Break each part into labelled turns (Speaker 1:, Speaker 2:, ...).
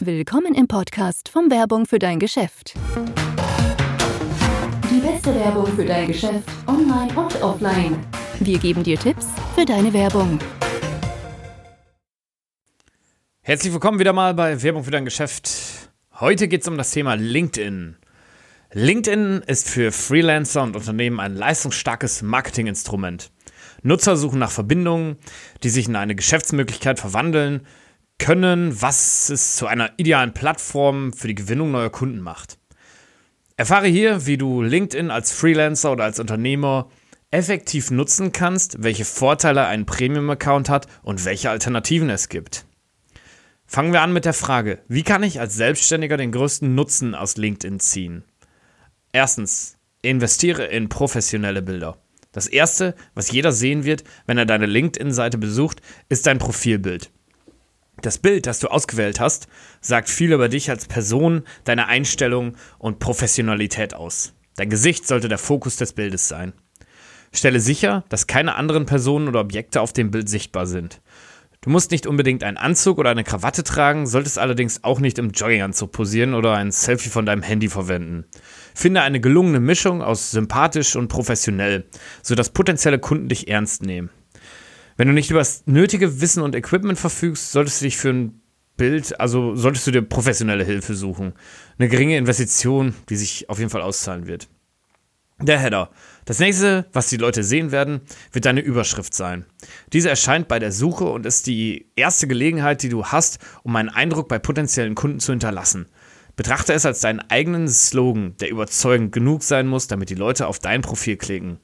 Speaker 1: Willkommen im Podcast von Werbung für dein Geschäft. Die beste Werbung für dein Geschäft, online und offline. Wir geben dir Tipps für deine Werbung.
Speaker 2: Herzlich willkommen wieder mal bei Werbung für dein Geschäft. Heute geht es um das Thema LinkedIn. LinkedIn ist für Freelancer und Unternehmen ein leistungsstarkes Marketinginstrument. Nutzer suchen nach Verbindungen, die sich in eine Geschäftsmöglichkeit verwandeln können, was es zu einer idealen Plattform für die Gewinnung neuer Kunden macht. Erfahre hier, wie du LinkedIn als Freelancer oder als Unternehmer effektiv nutzen kannst, welche Vorteile ein Premium-Account hat und welche Alternativen es gibt. Fangen wir an mit der Frage, wie kann ich als Selbstständiger den größten Nutzen aus LinkedIn ziehen? Erstens, investiere in professionelle Bilder. Das erste, was jeder sehen wird, wenn er deine LinkedIn-Seite besucht, ist dein Profilbild. Das Bild, das du ausgewählt hast, sagt viel über dich als Person, deine Einstellung und Professionalität aus. Dein Gesicht sollte der Fokus des Bildes sein. Stelle sicher, dass keine anderen Personen oder Objekte auf dem Bild sichtbar sind. Du musst nicht unbedingt einen Anzug oder eine Krawatte tragen, solltest allerdings auch nicht im Jogginganzug posieren oder ein Selfie von deinem Handy verwenden. Finde eine gelungene Mischung aus sympathisch und professionell, sodass potenzielle Kunden dich ernst nehmen. Wenn du nicht über das nötige Wissen und Equipment verfügst, solltest du dich für ein Bild, also solltest du dir professionelle Hilfe suchen. Eine geringe Investition, die sich auf jeden Fall auszahlen wird. Der Header. Das nächste, was die Leute sehen werden, wird deine Überschrift sein. Diese erscheint bei der Suche und ist die erste Gelegenheit, die du hast, um einen Eindruck bei potenziellen Kunden zu hinterlassen. Betrachte es als deinen eigenen Slogan, der überzeugend genug sein muss, damit die Leute auf dein Profil klicken.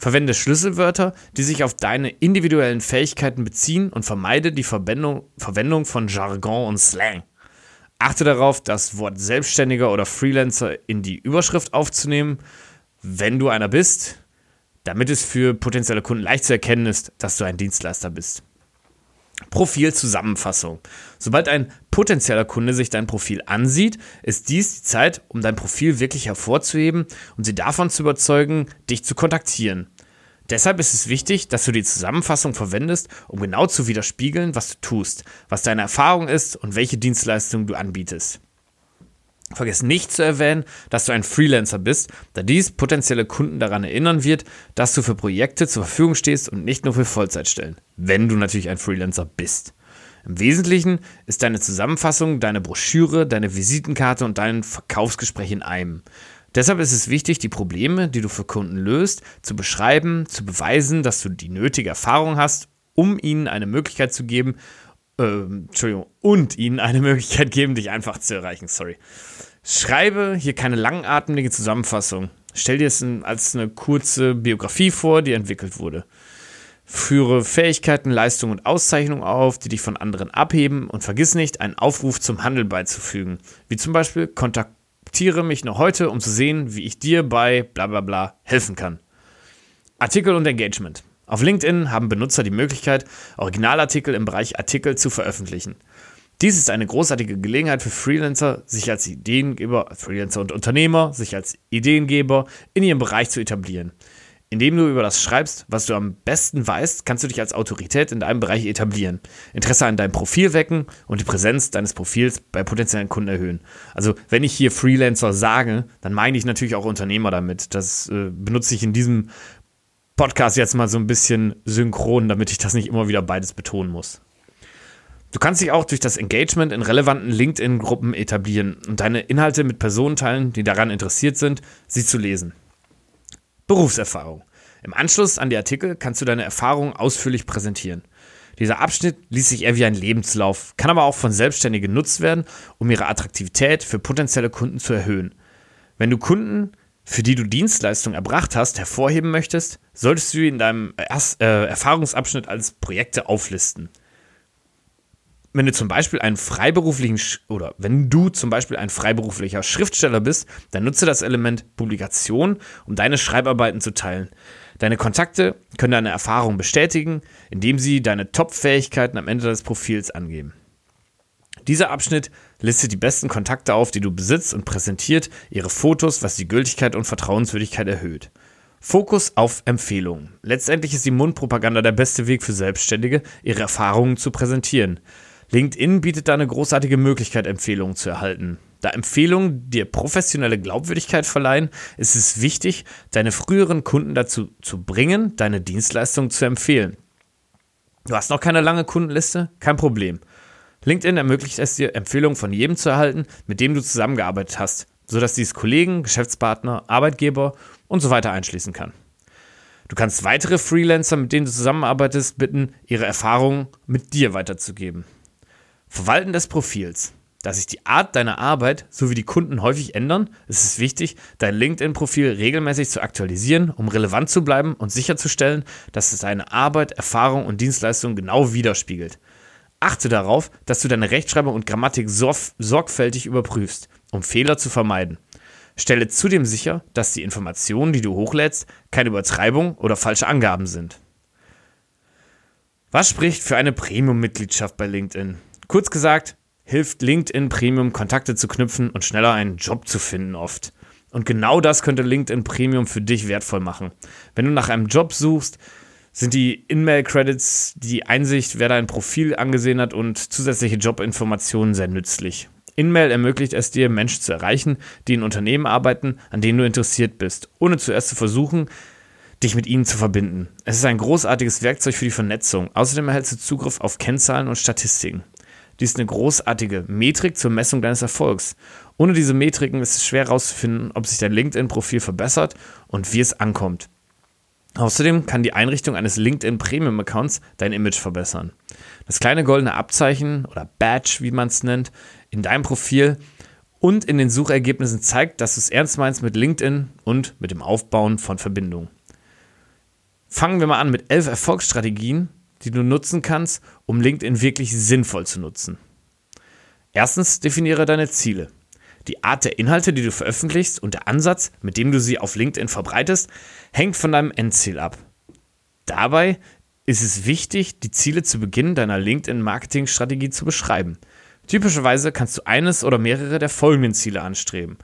Speaker 2: Verwende Schlüsselwörter, die sich auf deine individuellen Fähigkeiten beziehen und vermeide die Verwendung, Verwendung von Jargon und Slang. Achte darauf, das Wort Selbstständiger oder Freelancer in die Überschrift aufzunehmen wenn du einer bist, damit es für potenzielle Kunden leicht zu erkennen ist, dass du ein Dienstleister bist. Profilzusammenfassung. Sobald ein potenzieller Kunde sich dein Profil ansieht, ist dies die Zeit, um dein Profil wirklich hervorzuheben und sie davon zu überzeugen, dich zu kontaktieren. Deshalb ist es wichtig, dass du die Zusammenfassung verwendest, um genau zu widerspiegeln, was du tust, was deine Erfahrung ist und welche Dienstleistungen du anbietest. Vergiss nicht zu erwähnen, dass du ein Freelancer bist, da dies potenzielle Kunden daran erinnern wird, dass du für Projekte zur Verfügung stehst und nicht nur für Vollzeitstellen, wenn du natürlich ein Freelancer bist. Im Wesentlichen ist deine Zusammenfassung, deine Broschüre, deine Visitenkarte und dein Verkaufsgespräch in einem. Deshalb ist es wichtig, die Probleme, die du für Kunden löst, zu beschreiben, zu beweisen, dass du die nötige Erfahrung hast, um ihnen eine Möglichkeit zu geben, äh, Entschuldigung, und ihnen eine Möglichkeit geben, dich einfach zu erreichen. Sorry. Schreibe hier keine langatmige Zusammenfassung. Stell dir es als eine kurze Biografie vor, die entwickelt wurde. Führe Fähigkeiten, Leistungen und Auszeichnungen auf, die dich von anderen abheben und vergiss nicht, einen Aufruf zum Handel beizufügen. Wie zum Beispiel, kontaktiere mich noch heute, um zu sehen, wie ich dir bei bla bla bla helfen kann. Artikel und Engagement. Auf LinkedIn haben Benutzer die Möglichkeit, Originalartikel im Bereich Artikel zu veröffentlichen. Dies ist eine großartige Gelegenheit für Freelancer, sich als Ideengeber, Freelancer und Unternehmer, sich als Ideengeber in ihrem Bereich zu etablieren. Indem du über das schreibst, was du am besten weißt, kannst du dich als Autorität in deinem Bereich etablieren, Interesse an deinem Profil wecken und die Präsenz deines Profils bei potenziellen Kunden erhöhen. Also, wenn ich hier Freelancer sage, dann meine ich natürlich auch Unternehmer damit. Das äh, benutze ich in diesem Podcast jetzt mal so ein bisschen synchron, damit ich das nicht immer wieder beides betonen muss. Du kannst dich auch durch das Engagement in relevanten LinkedIn-Gruppen etablieren und deine Inhalte mit Personen teilen, die daran interessiert sind, sie zu lesen. Berufserfahrung. Im Anschluss an die Artikel kannst du deine Erfahrungen ausführlich präsentieren. Dieser Abschnitt liest sich eher wie ein Lebenslauf, kann aber auch von Selbstständigen genutzt werden, um ihre Attraktivität für potenzielle Kunden zu erhöhen. Wenn du Kunden, für die du Dienstleistungen erbracht hast, hervorheben möchtest, solltest du in deinem Erst äh, Erfahrungsabschnitt als Projekte auflisten wenn du zum Beispiel einen freiberuflichen oder wenn du zum Beispiel ein freiberuflicher Schriftsteller bist, dann nutze das Element Publikation, um deine Schreibarbeiten zu teilen. Deine Kontakte können deine Erfahrung bestätigen, indem sie deine Top-Fähigkeiten am Ende des Profils angeben. Dieser Abschnitt listet die besten Kontakte auf, die du besitzt und präsentiert ihre Fotos, was die Gültigkeit und Vertrauenswürdigkeit erhöht. Fokus auf Empfehlungen. Letztendlich ist die Mundpropaganda der beste Weg für Selbstständige, ihre Erfahrungen zu präsentieren. LinkedIn bietet da eine großartige Möglichkeit, Empfehlungen zu erhalten. Da Empfehlungen dir professionelle Glaubwürdigkeit verleihen, ist es wichtig, deine früheren Kunden dazu zu bringen, deine Dienstleistung zu empfehlen. Du hast noch keine lange Kundenliste? Kein Problem. LinkedIn ermöglicht es dir, Empfehlungen von jedem zu erhalten, mit dem du zusammengearbeitet hast, sodass dies Kollegen, Geschäftspartner, Arbeitgeber und so weiter einschließen kann. Du kannst weitere Freelancer, mit denen du zusammenarbeitest, bitten, ihre Erfahrungen mit dir weiterzugeben. Verwalten des Profils. Da sich die Art deiner Arbeit sowie die Kunden häufig ändern, ist es wichtig, dein LinkedIn-Profil regelmäßig zu aktualisieren, um relevant zu bleiben und sicherzustellen, dass es deine Arbeit, Erfahrung und Dienstleistung genau widerspiegelt. Achte darauf, dass du deine Rechtschreibung und Grammatik sorg sorgfältig überprüfst, um Fehler zu vermeiden. Stelle zudem sicher, dass die Informationen, die du hochlädst, keine Übertreibung oder falsche Angaben sind. Was spricht für eine Premium-Mitgliedschaft bei LinkedIn? Kurz gesagt, hilft LinkedIn Premium Kontakte zu knüpfen und schneller einen Job zu finden oft. Und genau das könnte LinkedIn Premium für dich wertvoll machen. Wenn du nach einem Job suchst, sind die In-Mail-Credits, die Einsicht, wer dein Profil angesehen hat und zusätzliche Jobinformationen sehr nützlich. InMail ermöglicht es dir, Menschen zu erreichen, die in Unternehmen arbeiten, an denen du interessiert bist, ohne zuerst zu versuchen, dich mit ihnen zu verbinden. Es ist ein großartiges Werkzeug für die Vernetzung. Außerdem erhältst du Zugriff auf Kennzahlen und Statistiken. Dies ist eine großartige Metrik zur Messung deines Erfolgs. Ohne diese Metriken ist es schwer herauszufinden, ob sich dein LinkedIn-Profil verbessert und wie es ankommt. Außerdem kann die Einrichtung eines LinkedIn Premium Accounts dein Image verbessern. Das kleine goldene Abzeichen oder Badge, wie man es nennt, in deinem Profil und in den Suchergebnissen zeigt, dass du es ernst meinst mit LinkedIn und mit dem Aufbauen von Verbindungen. Fangen wir mal an mit elf Erfolgsstrategien, die du nutzen kannst, um LinkedIn wirklich sinnvoll zu nutzen. Erstens, definiere deine Ziele. Die Art der Inhalte, die du veröffentlichst und der Ansatz, mit dem du sie auf LinkedIn verbreitest, hängt von deinem Endziel ab. Dabei ist es wichtig, die Ziele zu Beginn deiner LinkedIn-Marketing-Strategie zu beschreiben. Typischerweise kannst du eines oder mehrere der folgenden Ziele anstreben.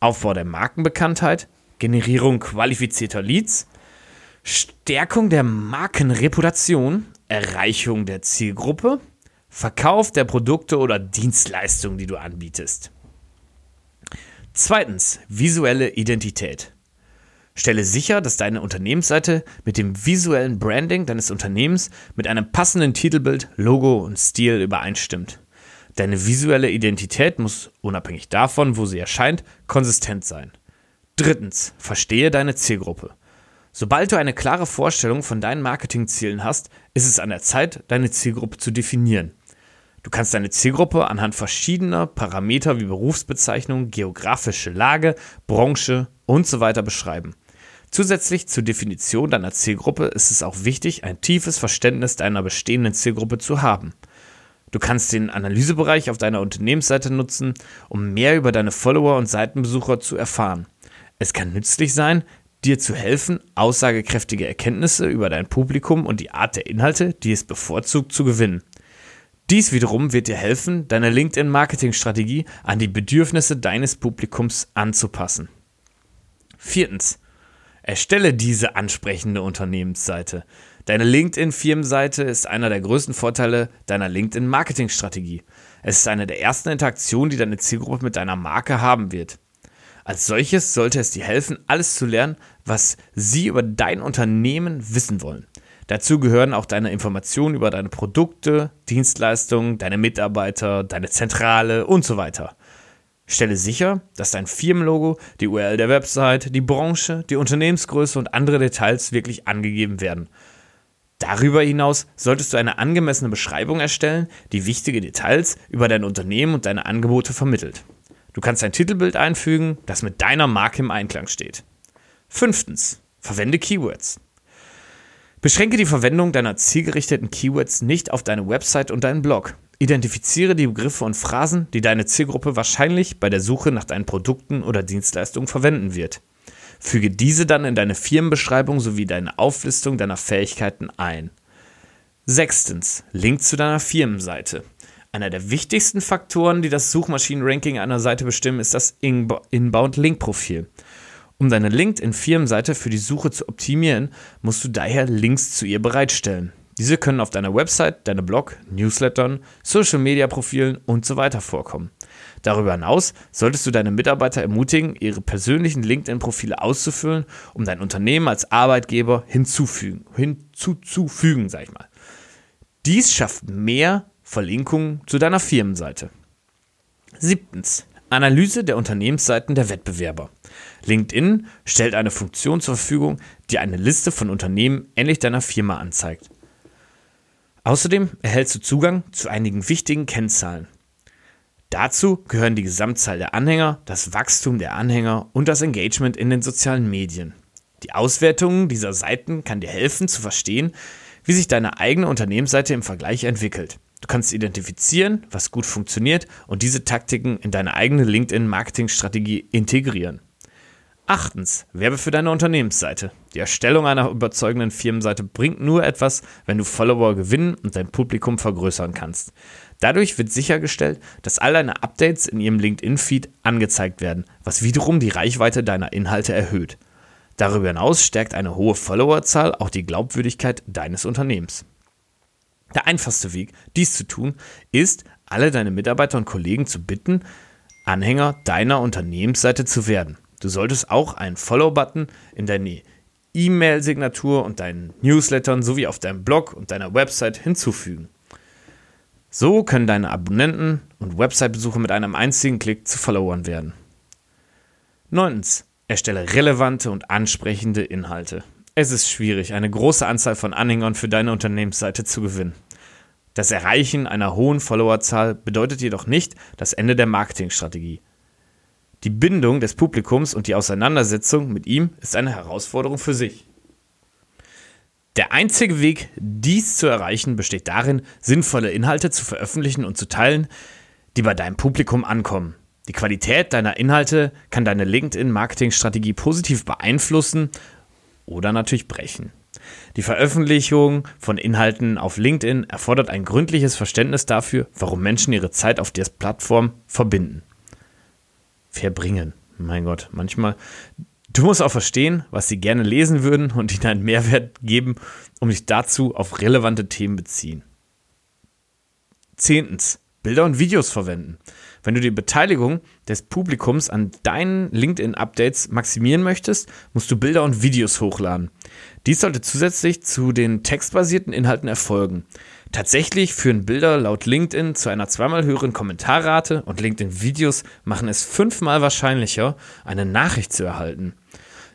Speaker 2: Aufbau der Markenbekanntheit, Generierung qualifizierter Leads, Stärkung der Markenreputation, Erreichung der Zielgruppe, Verkauf der Produkte oder Dienstleistungen, die du anbietest. Zweitens, visuelle Identität. Stelle sicher, dass deine Unternehmensseite mit dem visuellen Branding deines Unternehmens mit einem passenden Titelbild, Logo und Stil übereinstimmt. Deine visuelle Identität muss, unabhängig davon, wo sie erscheint, konsistent sein. Drittens, verstehe deine Zielgruppe. Sobald du eine klare Vorstellung von deinen Marketingzielen hast, ist es an der Zeit, deine Zielgruppe zu definieren. Du kannst deine Zielgruppe anhand verschiedener Parameter wie Berufsbezeichnung, geografische Lage, Branche und so weiter beschreiben. Zusätzlich zur Definition deiner Zielgruppe ist es auch wichtig, ein tiefes Verständnis deiner bestehenden Zielgruppe zu haben. Du kannst den Analysebereich auf deiner Unternehmensseite nutzen, um mehr über deine Follower und Seitenbesucher zu erfahren. Es kann nützlich sein, dir zu helfen, aussagekräftige Erkenntnisse über dein Publikum und die Art der Inhalte, die es bevorzugt, zu gewinnen. Dies wiederum wird dir helfen, deine LinkedIn-Marketing-Strategie an die Bedürfnisse deines Publikums anzupassen. Viertens. Erstelle diese ansprechende Unternehmensseite. Deine LinkedIn-Firmenseite ist einer der größten Vorteile deiner LinkedIn-Marketing-Strategie. Es ist eine der ersten Interaktionen, die deine Zielgruppe mit deiner Marke haben wird. Als solches sollte es dir helfen, alles zu lernen, was sie über dein Unternehmen wissen wollen. Dazu gehören auch deine Informationen über deine Produkte, Dienstleistungen, deine Mitarbeiter, deine Zentrale und so weiter. Stelle sicher, dass dein Firmenlogo, die URL der Website, die Branche, die Unternehmensgröße und andere Details wirklich angegeben werden. Darüber hinaus solltest du eine angemessene Beschreibung erstellen, die wichtige Details über dein Unternehmen und deine Angebote vermittelt. Du kannst ein Titelbild einfügen, das mit deiner Marke im Einklang steht. Fünftens. Verwende Keywords. Beschränke die Verwendung deiner zielgerichteten Keywords nicht auf deine Website und deinen Blog. Identifiziere die Begriffe und Phrasen, die deine Zielgruppe wahrscheinlich bei der Suche nach deinen Produkten oder Dienstleistungen verwenden wird. Füge diese dann in deine Firmenbeschreibung sowie deine Auflistung deiner Fähigkeiten ein. Sechstens, Link zu deiner Firmenseite. Einer der wichtigsten Faktoren, die das Suchmaschinenranking einer Seite bestimmen, ist das Inbound-Link-Profil. Um deine LinkedIn-Firmenseite für die Suche zu optimieren, musst du daher Links zu ihr bereitstellen. Diese können auf deiner Website, deinem Blog, Newslettern, Social Media Profilen und so weiter vorkommen. Darüber hinaus solltest du deine Mitarbeiter ermutigen, ihre persönlichen LinkedIn-Profile auszufüllen, um dein Unternehmen als Arbeitgeber hinzufügen, hinzuzufügen, sag ich mal. Dies schafft mehr Verlinkungen zu deiner Firmenseite. Siebtens. Analyse der Unternehmensseiten der Wettbewerber. LinkedIn stellt eine Funktion zur Verfügung, die eine Liste von Unternehmen ähnlich deiner Firma anzeigt. Außerdem erhältst du Zugang zu einigen wichtigen Kennzahlen. Dazu gehören die Gesamtzahl der Anhänger, das Wachstum der Anhänger und das Engagement in den sozialen Medien. Die Auswertung dieser Seiten kann dir helfen zu verstehen, wie sich deine eigene Unternehmensseite im Vergleich entwickelt. Du kannst identifizieren, was gut funktioniert und diese Taktiken in deine eigene LinkedIn-Marketing-Strategie integrieren. Achtens, Werbe für deine Unternehmensseite. Die Erstellung einer überzeugenden Firmenseite bringt nur etwas, wenn du Follower gewinnen und dein Publikum vergrößern kannst. Dadurch wird sichergestellt, dass all deine Updates in ihrem LinkedIn-Feed angezeigt werden, was wiederum die Reichweite deiner Inhalte erhöht. Darüber hinaus stärkt eine hohe Followerzahl auch die Glaubwürdigkeit deines Unternehmens. Der einfachste Weg, dies zu tun, ist, alle deine Mitarbeiter und Kollegen zu bitten, Anhänger deiner Unternehmensseite zu werden. Du solltest auch einen Follow-Button in deine E-Mail-Signatur und deinen Newslettern sowie auf deinem Blog und deiner Website hinzufügen. So können deine Abonnenten und Website-Besucher mit einem einzigen Klick zu Followern werden. 9. Erstelle relevante und ansprechende Inhalte. Es ist schwierig, eine große Anzahl von Anhängern für deine Unternehmensseite zu gewinnen. Das Erreichen einer hohen Followerzahl bedeutet jedoch nicht das Ende der Marketingstrategie. Die Bindung des Publikums und die Auseinandersetzung mit ihm ist eine Herausforderung für sich. Der einzige Weg, dies zu erreichen, besteht darin, sinnvolle Inhalte zu veröffentlichen und zu teilen, die bei deinem Publikum ankommen. Die Qualität deiner Inhalte kann deine LinkedIn-Marketing-Strategie positiv beeinflussen oder natürlich brechen. Die Veröffentlichung von Inhalten auf LinkedIn erfordert ein gründliches Verständnis dafür, warum Menschen ihre Zeit auf der Plattform verbinden verbringen. Mein Gott, manchmal. Du musst auch verstehen, was sie gerne lesen würden und ihnen einen Mehrwert geben, um dich dazu auf relevante Themen beziehen. Zehntens, Bilder und Videos verwenden. Wenn du die Beteiligung des Publikums an deinen LinkedIn-Updates maximieren möchtest, musst du Bilder und Videos hochladen. Dies sollte zusätzlich zu den textbasierten Inhalten erfolgen. Tatsächlich führen Bilder laut LinkedIn zu einer zweimal höheren Kommentarrate und LinkedIn-Videos machen es fünfmal wahrscheinlicher, eine Nachricht zu erhalten.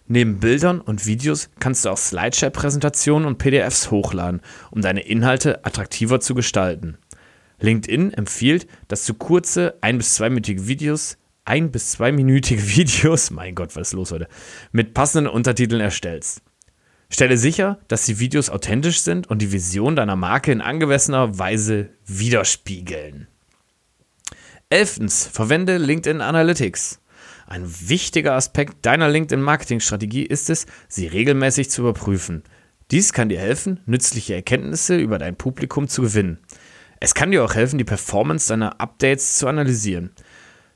Speaker 2: Neben Bildern und Videos kannst du auch Slideshare-Präsentationen und PDFs hochladen, um deine Inhalte attraktiver zu gestalten. LinkedIn empfiehlt, dass du kurze, ein- bis zweiminütige Videos, ein- bis zweiminütige Videos, mein Gott, was ist los heute, mit passenden Untertiteln erstellst. Stelle sicher, dass die Videos authentisch sind und die Vision deiner Marke in angemessener Weise widerspiegeln. Elftens, verwende LinkedIn Analytics. Ein wichtiger Aspekt deiner LinkedIn-Marketing-Strategie ist es, sie regelmäßig zu überprüfen. Dies kann dir helfen, nützliche Erkenntnisse über dein Publikum zu gewinnen. Es kann dir auch helfen, die Performance deiner Updates zu analysieren.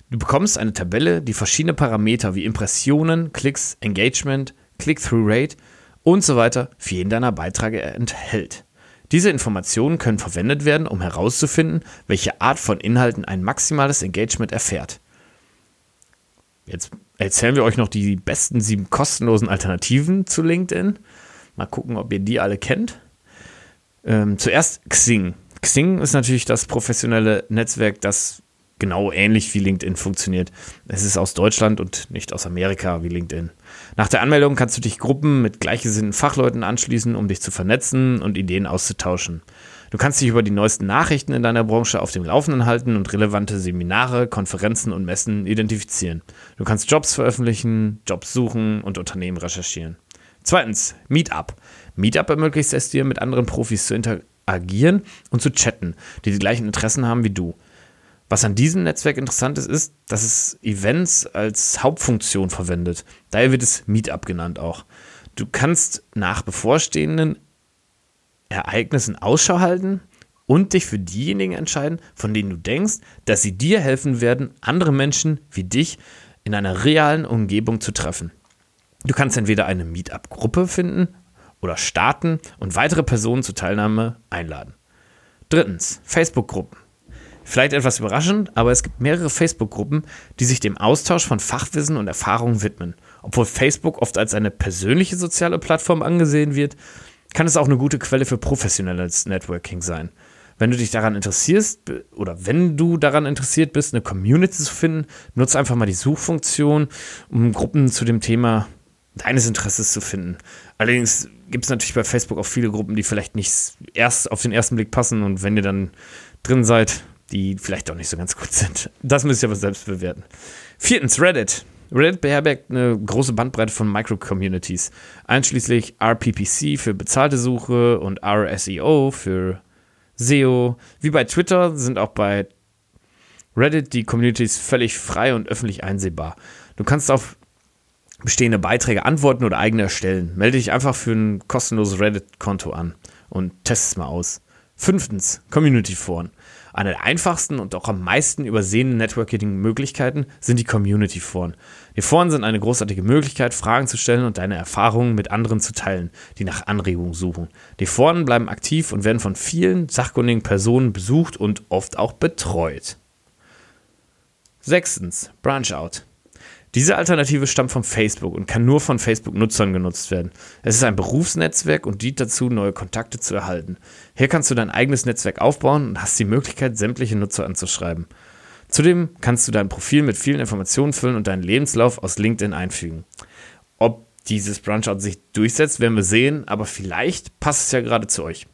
Speaker 2: Du bekommst eine Tabelle, die verschiedene Parameter wie Impressionen, Klicks, Engagement, Click-Through-Rate und so weiter für jeden deiner Beiträge enthält. Diese Informationen können verwendet werden, um herauszufinden, welche Art von Inhalten ein maximales Engagement erfährt. Jetzt erzählen wir euch noch die besten sieben kostenlosen Alternativen zu LinkedIn. Mal gucken, ob ihr die alle kennt. Ähm, zuerst Xing. Xing ist natürlich das professionelle Netzwerk, das genau ähnlich wie LinkedIn funktioniert. Es ist aus Deutschland und nicht aus Amerika wie LinkedIn. Nach der Anmeldung kannst du dich Gruppen mit gleichgesinnten Fachleuten anschließen, um dich zu vernetzen und Ideen auszutauschen. Du kannst dich über die neuesten Nachrichten in deiner Branche auf dem Laufenden halten und relevante Seminare, Konferenzen und Messen identifizieren. Du kannst Jobs veröffentlichen, Jobs suchen und Unternehmen recherchieren. Zweitens, Meetup. Meetup ermöglicht es dir, mit anderen Profis zu interagieren und zu chatten, die die gleichen Interessen haben wie du. Was an diesem Netzwerk interessant ist, ist, dass es Events als Hauptfunktion verwendet. Daher wird es Meetup genannt auch. Du kannst nach bevorstehenden Ereignissen Ausschau halten und dich für diejenigen entscheiden, von denen du denkst, dass sie dir helfen werden, andere Menschen wie dich in einer realen Umgebung zu treffen. Du kannst entweder eine Meetup-Gruppe finden oder starten und weitere Personen zur Teilnahme einladen. Drittens, Facebook-Gruppen. Vielleicht etwas überraschend, aber es gibt mehrere Facebook-Gruppen, die sich dem Austausch von Fachwissen und Erfahrungen widmen. Obwohl Facebook oft als eine persönliche soziale Plattform angesehen wird, kann es auch eine gute Quelle für professionelles Networking sein. Wenn du dich daran interessierst oder wenn du daran interessiert bist, eine Community zu finden, nutze einfach mal die Suchfunktion, um Gruppen zu dem Thema deines Interesses zu finden. Allerdings gibt es natürlich bei Facebook auch viele Gruppen, die vielleicht nicht erst auf den ersten Blick passen und wenn ihr dann drin seid, die vielleicht auch nicht so ganz gut sind. Das müsst ihr aber selbst bewerten. Viertens, Reddit. Reddit beherbergt eine große Bandbreite von Micro-Communities, einschließlich RPPC für bezahlte Suche und RSEO für SEO. Wie bei Twitter sind auch bei Reddit die Communities völlig frei und öffentlich einsehbar. Du kannst auf bestehende Beiträge antworten oder eigene erstellen. Melde dich einfach für ein kostenloses Reddit-Konto an und test es mal aus. Fünftens, Community-Foren. Eine der einfachsten und auch am meisten übersehenen Networking-Möglichkeiten sind die Community-Foren. Die Foren sind eine großartige Möglichkeit, Fragen zu stellen und deine Erfahrungen mit anderen zu teilen, die nach Anregungen suchen. Die Foren bleiben aktiv und werden von vielen sachkundigen Personen besucht und oft auch betreut. Sechstens, Branch Out. Diese Alternative stammt von Facebook und kann nur von Facebook-Nutzern genutzt werden. Es ist ein Berufsnetzwerk und dient dazu, neue Kontakte zu erhalten. Hier kannst du dein eigenes Netzwerk aufbauen und hast die Möglichkeit, sämtliche Nutzer anzuschreiben. Zudem kannst du dein Profil mit vielen Informationen füllen und deinen Lebenslauf aus LinkedIn einfügen. Ob dieses Branchout sich durchsetzt, werden wir sehen, aber vielleicht passt es ja gerade zu euch.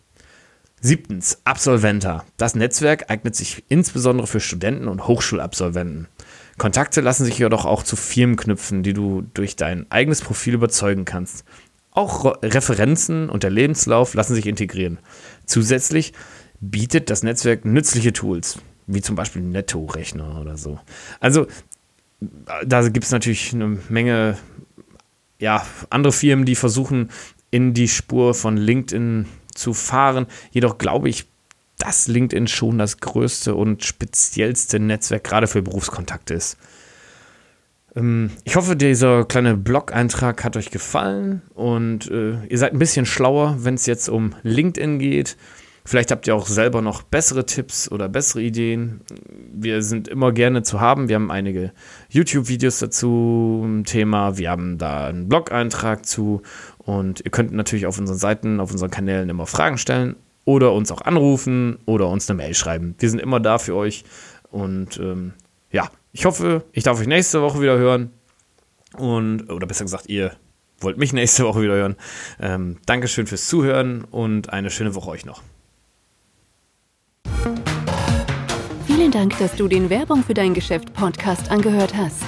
Speaker 2: Siebtens, Absolventa. Das Netzwerk eignet sich insbesondere für Studenten und Hochschulabsolventen. Kontakte lassen sich jedoch auch zu Firmen knüpfen, die du durch dein eigenes Profil überzeugen kannst. Auch Referenzen und der Lebenslauf lassen sich integrieren. Zusätzlich bietet das Netzwerk nützliche Tools, wie zum Beispiel Netto-Rechner oder so. Also, da gibt es natürlich eine Menge ja, andere Firmen, die versuchen, in die Spur von LinkedIn zu fahren. Jedoch glaube ich, dass LinkedIn schon das größte und speziellste Netzwerk gerade für Berufskontakte ist. Ähm, ich hoffe, dieser kleine Blog-Eintrag hat euch gefallen und äh, ihr seid ein bisschen schlauer, wenn es jetzt um LinkedIn geht. Vielleicht habt ihr auch selber noch bessere Tipps oder bessere Ideen. Wir sind immer gerne zu haben. Wir haben einige YouTube-Videos dazu im Thema. Wir haben da einen Blog-Eintrag zu. Und ihr könnt natürlich auf unseren Seiten, auf unseren Kanälen immer Fragen stellen oder uns auch anrufen oder uns eine Mail schreiben. Wir sind immer da für euch. Und ähm, ja, ich hoffe, ich darf euch nächste Woche wieder hören. Und, oder besser gesagt, ihr wollt mich nächste Woche wieder hören. Ähm, Dankeschön fürs Zuhören und eine schöne Woche euch noch.
Speaker 1: Vielen Dank, dass du den Werbung für dein Geschäft Podcast angehört hast.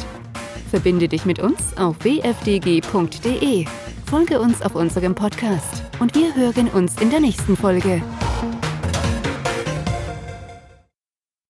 Speaker 1: Verbinde dich mit uns auf wfdg.de. Folge uns auf unserem Podcast und wir hören uns in der nächsten Folge.